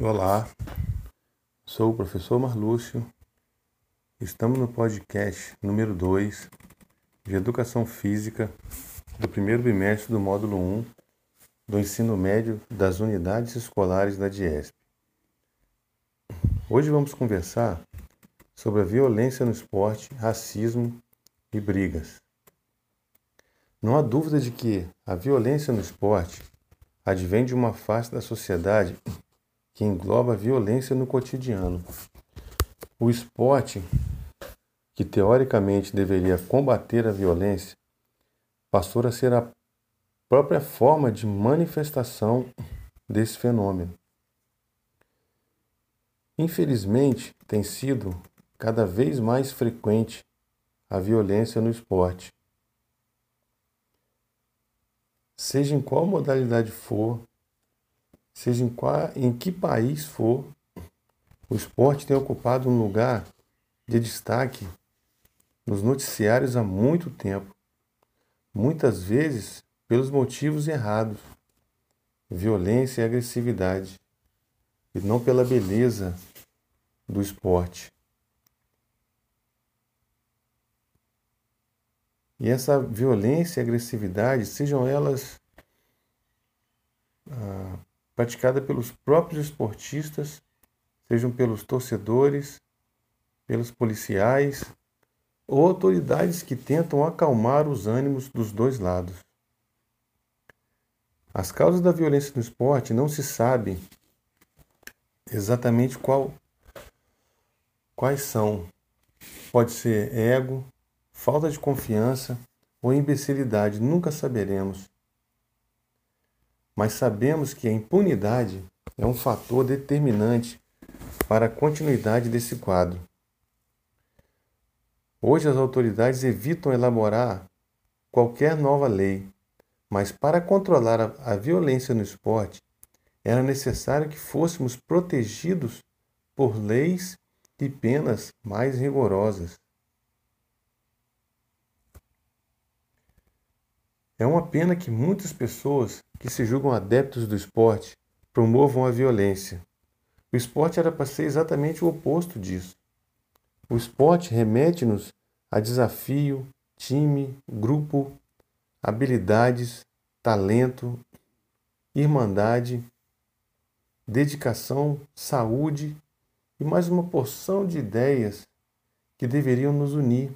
Olá, sou o professor Marlúcio. Estamos no podcast número 2 de Educação Física do primeiro bimestre do módulo 1 do ensino médio das unidades escolares da DIESP. Hoje vamos conversar sobre a violência no esporte, racismo e brigas. Não há dúvida de que a violência no esporte advém de uma face da sociedade que engloba a violência no cotidiano. O esporte, que teoricamente deveria combater a violência, passou a ser a própria forma de manifestação desse fenômeno. Infelizmente, tem sido cada vez mais frequente a violência no esporte. Seja em qual modalidade for, seja em, qual, em que país for, o esporte tem ocupado um lugar de destaque nos noticiários há muito tempo, muitas vezes pelos motivos errados, violência e agressividade, e não pela beleza do esporte. E essa violência e agressividade, sejam elas ah, praticada pelos próprios esportistas, sejam pelos torcedores, pelos policiais ou autoridades que tentam acalmar os ânimos dos dois lados. As causas da violência no esporte não se sabe exatamente qual, quais são. Pode ser ego, falta de confiança ou imbecilidade, nunca saberemos mas sabemos que a impunidade é um fator determinante para a continuidade desse quadro. Hoje as autoridades evitam elaborar qualquer nova lei, mas para controlar a, a violência no esporte era necessário que fôssemos protegidos por leis e penas mais rigorosas. É uma pena que muitas pessoas que se julgam adeptos do esporte promovam a violência. O esporte era para ser exatamente o oposto disso. O esporte remete-nos a desafio, time, grupo, habilidades, talento, irmandade, dedicação, saúde e mais uma porção de ideias que deveriam nos unir,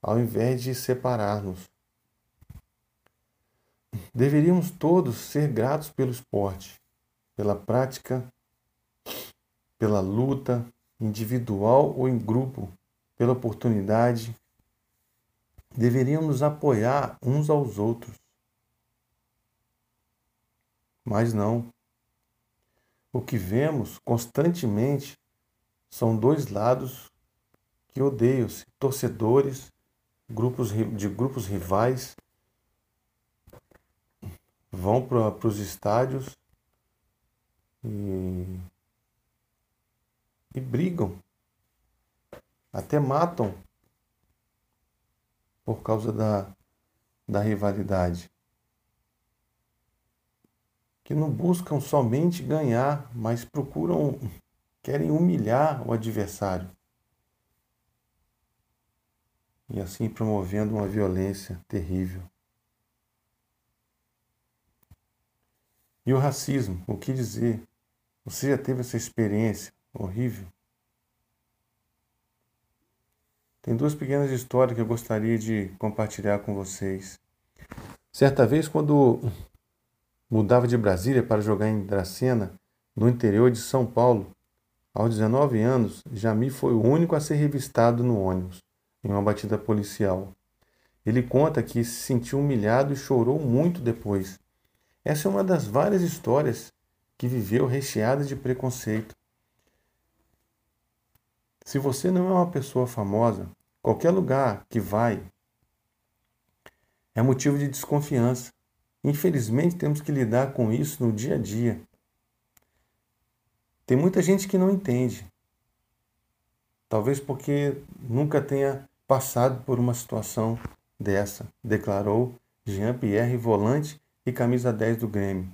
ao invés de separar-nos. Deveríamos todos ser gratos pelo esporte, pela prática, pela luta individual ou em grupo, pela oportunidade. Deveríamos apoiar uns aos outros. Mas não. O que vemos constantemente são dois lados que odeiam-se, torcedores, grupos de grupos rivais vão para os estádios e, e brigam, até matam por causa da, da rivalidade. Que não buscam somente ganhar, mas procuram, querem humilhar o adversário. E assim promovendo uma violência terrível. E o racismo, o que dizer? Você já teve essa experiência horrível? Tem duas pequenas histórias que eu gostaria de compartilhar com vocês. Certa vez, quando mudava de Brasília para jogar em Dracena, no interior de São Paulo, aos 19 anos, Jami foi o único a ser revistado no ônibus, em uma batida policial. Ele conta que se sentiu humilhado e chorou muito depois. Essa é uma das várias histórias que viveu recheada de preconceito. Se você não é uma pessoa famosa, qualquer lugar que vai é motivo de desconfiança. Infelizmente, temos que lidar com isso no dia a dia. Tem muita gente que não entende. Talvez porque nunca tenha passado por uma situação dessa, declarou Jean-Pierre Volante e camisa 10 do Grêmio.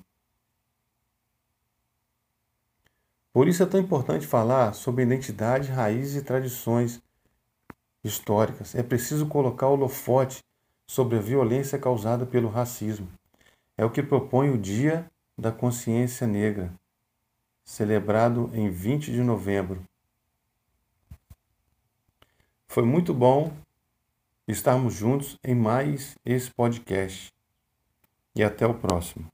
Por isso é tão importante falar sobre identidade, raízes e tradições históricas. É preciso colocar o holofote sobre a violência causada pelo racismo. É o que propõe o Dia da Consciência Negra, celebrado em 20 de novembro. Foi muito bom estarmos juntos em mais esse podcast. E até o próximo.